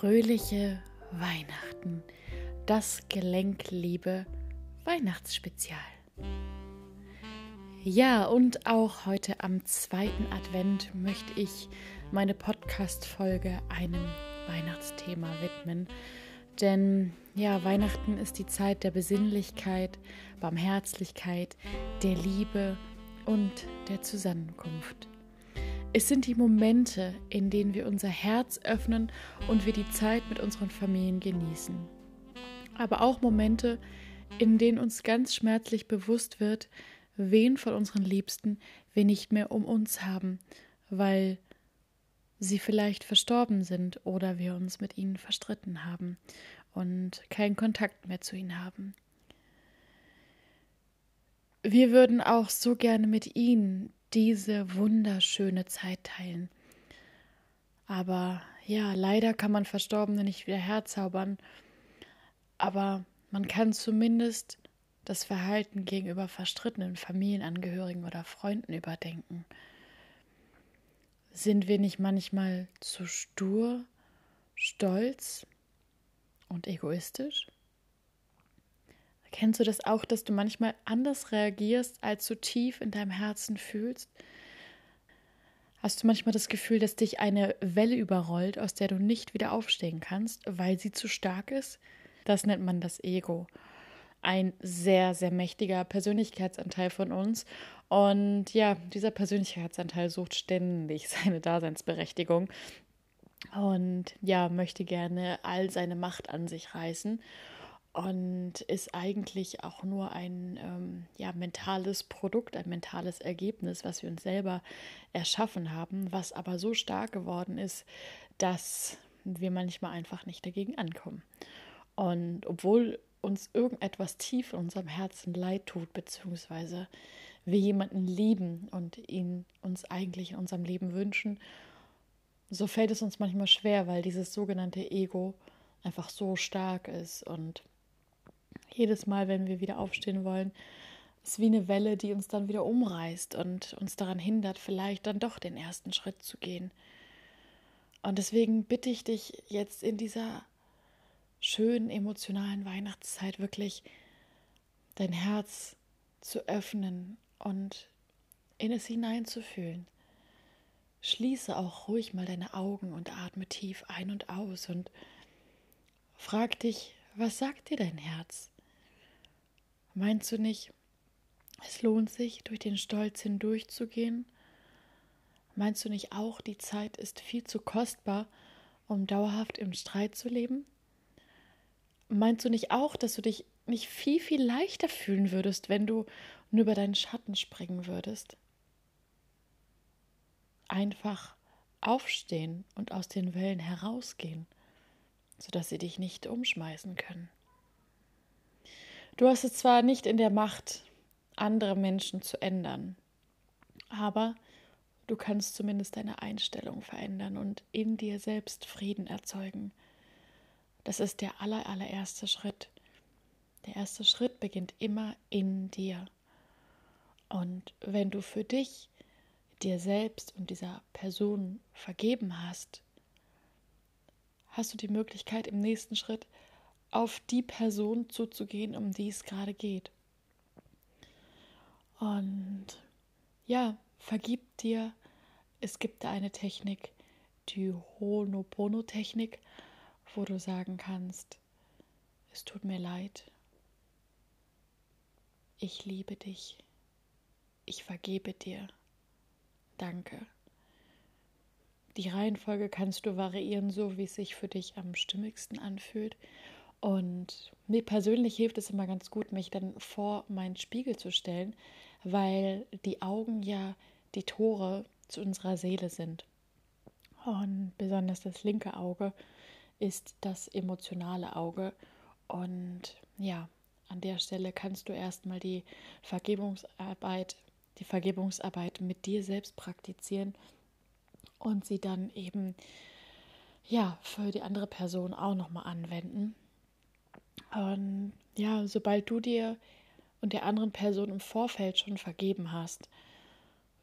Fröhliche Weihnachten, das Gelenkliebe Weihnachtsspezial. Ja, und auch heute am zweiten Advent möchte ich meine Podcast-Folge einem Weihnachtsthema widmen. Denn ja, Weihnachten ist die Zeit der Besinnlichkeit, Barmherzlichkeit, der Liebe und der Zusammenkunft. Es sind die Momente, in denen wir unser Herz öffnen und wir die Zeit mit unseren Familien genießen. Aber auch Momente, in denen uns ganz schmerzlich bewusst wird, wen von unseren Liebsten wir nicht mehr um uns haben, weil sie vielleicht verstorben sind oder wir uns mit ihnen verstritten haben und keinen Kontakt mehr zu ihnen haben. Wir würden auch so gerne mit ihnen diese wunderschöne Zeit teilen. Aber ja, leider kann man Verstorbene nicht wieder herzaubern. Aber man kann zumindest das Verhalten gegenüber verstrittenen Familienangehörigen oder Freunden überdenken. Sind wir nicht manchmal zu stur, stolz und egoistisch? Kennst du das auch, dass du manchmal anders reagierst, als du tief in deinem Herzen fühlst? Hast du manchmal das Gefühl, dass dich eine Welle überrollt, aus der du nicht wieder aufstehen kannst, weil sie zu stark ist? Das nennt man das Ego. Ein sehr, sehr mächtiger Persönlichkeitsanteil von uns. Und ja, dieser Persönlichkeitsanteil sucht ständig seine Daseinsberechtigung und ja, möchte gerne all seine Macht an sich reißen und ist eigentlich auch nur ein ähm, ja, mentales Produkt, ein mentales Ergebnis, was wir uns selber erschaffen haben, was aber so stark geworden ist, dass wir manchmal einfach nicht dagegen ankommen. Und obwohl uns irgendetwas tief in unserem Herzen leid tut, beziehungsweise wir jemanden lieben und ihn uns eigentlich in unserem Leben wünschen, so fällt es uns manchmal schwer, weil dieses sogenannte Ego einfach so stark ist und jedes Mal, wenn wir wieder aufstehen wollen, ist wie eine Welle, die uns dann wieder umreißt und uns daran hindert, vielleicht dann doch den ersten Schritt zu gehen. Und deswegen bitte ich dich jetzt in dieser schönen emotionalen Weihnachtszeit wirklich dein Herz zu öffnen und in es hineinzufühlen. Schließe auch ruhig mal deine Augen und atme tief ein und aus und frag dich, was sagt dir dein Herz? Meinst du nicht, es lohnt sich, durch den Stolz hindurchzugehen? Meinst du nicht auch, die Zeit ist viel zu kostbar, um dauerhaft im Streit zu leben? Meinst du nicht auch, dass du dich nicht viel, viel leichter fühlen würdest, wenn du nur über deinen Schatten springen würdest? Einfach aufstehen und aus den Wellen herausgehen, sodass sie dich nicht umschmeißen können. Du hast es zwar nicht in der Macht, andere Menschen zu ändern, aber du kannst zumindest deine Einstellung verändern und in dir selbst Frieden erzeugen. Das ist der aller, allererste Schritt. Der erste Schritt beginnt immer in dir. Und wenn du für dich, dir selbst und dieser Person vergeben hast, hast du die Möglichkeit im nächsten Schritt auf die Person zuzugehen, um die es gerade geht. Und ja, vergib dir. Es gibt da eine Technik, die Honopono-Technik, wo du sagen kannst, es tut mir leid. Ich liebe dich. Ich vergebe dir. Danke. Die Reihenfolge kannst du variieren, so wie es sich für dich am stimmigsten anfühlt. Und mir persönlich hilft es immer ganz gut, mich dann vor meinen Spiegel zu stellen, weil die Augen ja die Tore zu unserer Seele sind. Und besonders das linke Auge ist das emotionale Auge. Und ja, an der Stelle kannst du erstmal die Vergebungsarbeit, die Vergebungsarbeit mit dir selbst praktizieren und sie dann eben ja für die andere Person auch nochmal anwenden. Und ja, sobald du dir und der anderen Person im Vorfeld schon vergeben hast,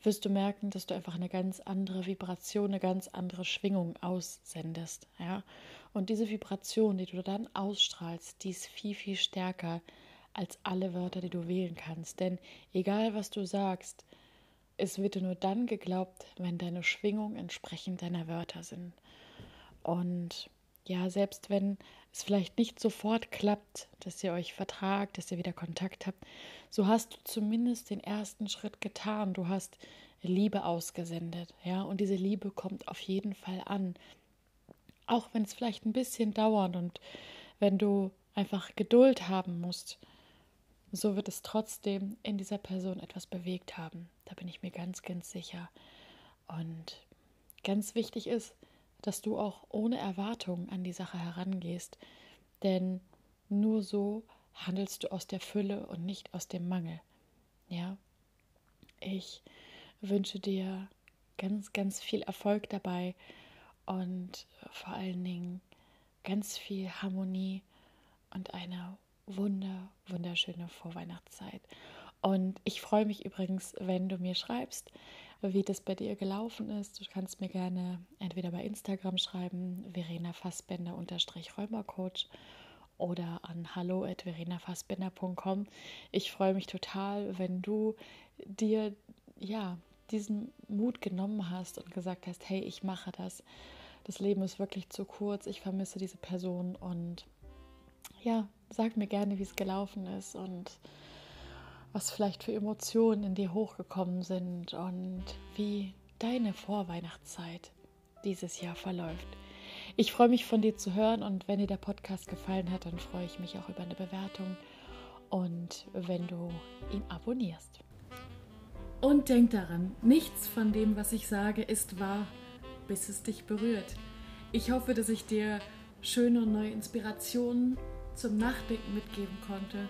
wirst du merken, dass du einfach eine ganz andere Vibration, eine ganz andere Schwingung aussendest. Ja? Und diese Vibration, die du dann ausstrahlst, die ist viel, viel stärker als alle Wörter, die du wählen kannst. Denn egal, was du sagst, es wird dir nur dann geglaubt, wenn deine Schwingung entsprechend deiner Wörter sind. Und ja, selbst wenn es vielleicht nicht sofort klappt, dass ihr euch vertragt, dass ihr wieder Kontakt habt, so hast du zumindest den ersten Schritt getan. Du hast Liebe ausgesendet, ja, und diese Liebe kommt auf jeden Fall an. Auch wenn es vielleicht ein bisschen dauert und wenn du einfach Geduld haben musst, so wird es trotzdem in dieser Person etwas bewegt haben. Da bin ich mir ganz, ganz sicher. Und ganz wichtig ist, dass du auch ohne Erwartung an die Sache herangehst. Denn nur so handelst du aus der Fülle und nicht aus dem Mangel. Ja, ich wünsche dir ganz, ganz viel Erfolg dabei und vor allen Dingen ganz viel Harmonie und eine wunder, wunderschöne Vorweihnachtszeit. Und ich freue mich übrigens, wenn du mir schreibst, wie das bei dir gelaufen ist. Du kannst mir gerne entweder bei Instagram schreiben, Verena Fassbender Rheuma-Coach oder an hallo at verenafassbender.com. Ich freue mich total, wenn du dir ja diesen Mut genommen hast und gesagt hast, hey, ich mache das. Das Leben ist wirklich zu kurz, ich vermisse diese Person und ja, sag mir gerne, wie es gelaufen ist und was vielleicht für Emotionen in dir hochgekommen sind und wie deine Vorweihnachtszeit dieses Jahr verläuft. Ich freue mich von dir zu hören und wenn dir der Podcast gefallen hat, dann freue ich mich auch über eine Bewertung und wenn du ihn abonnierst. Und denk daran, nichts von dem, was ich sage, ist wahr, bis es dich berührt. Ich hoffe, dass ich dir schöne und neue Inspirationen zum Nachdenken mitgeben konnte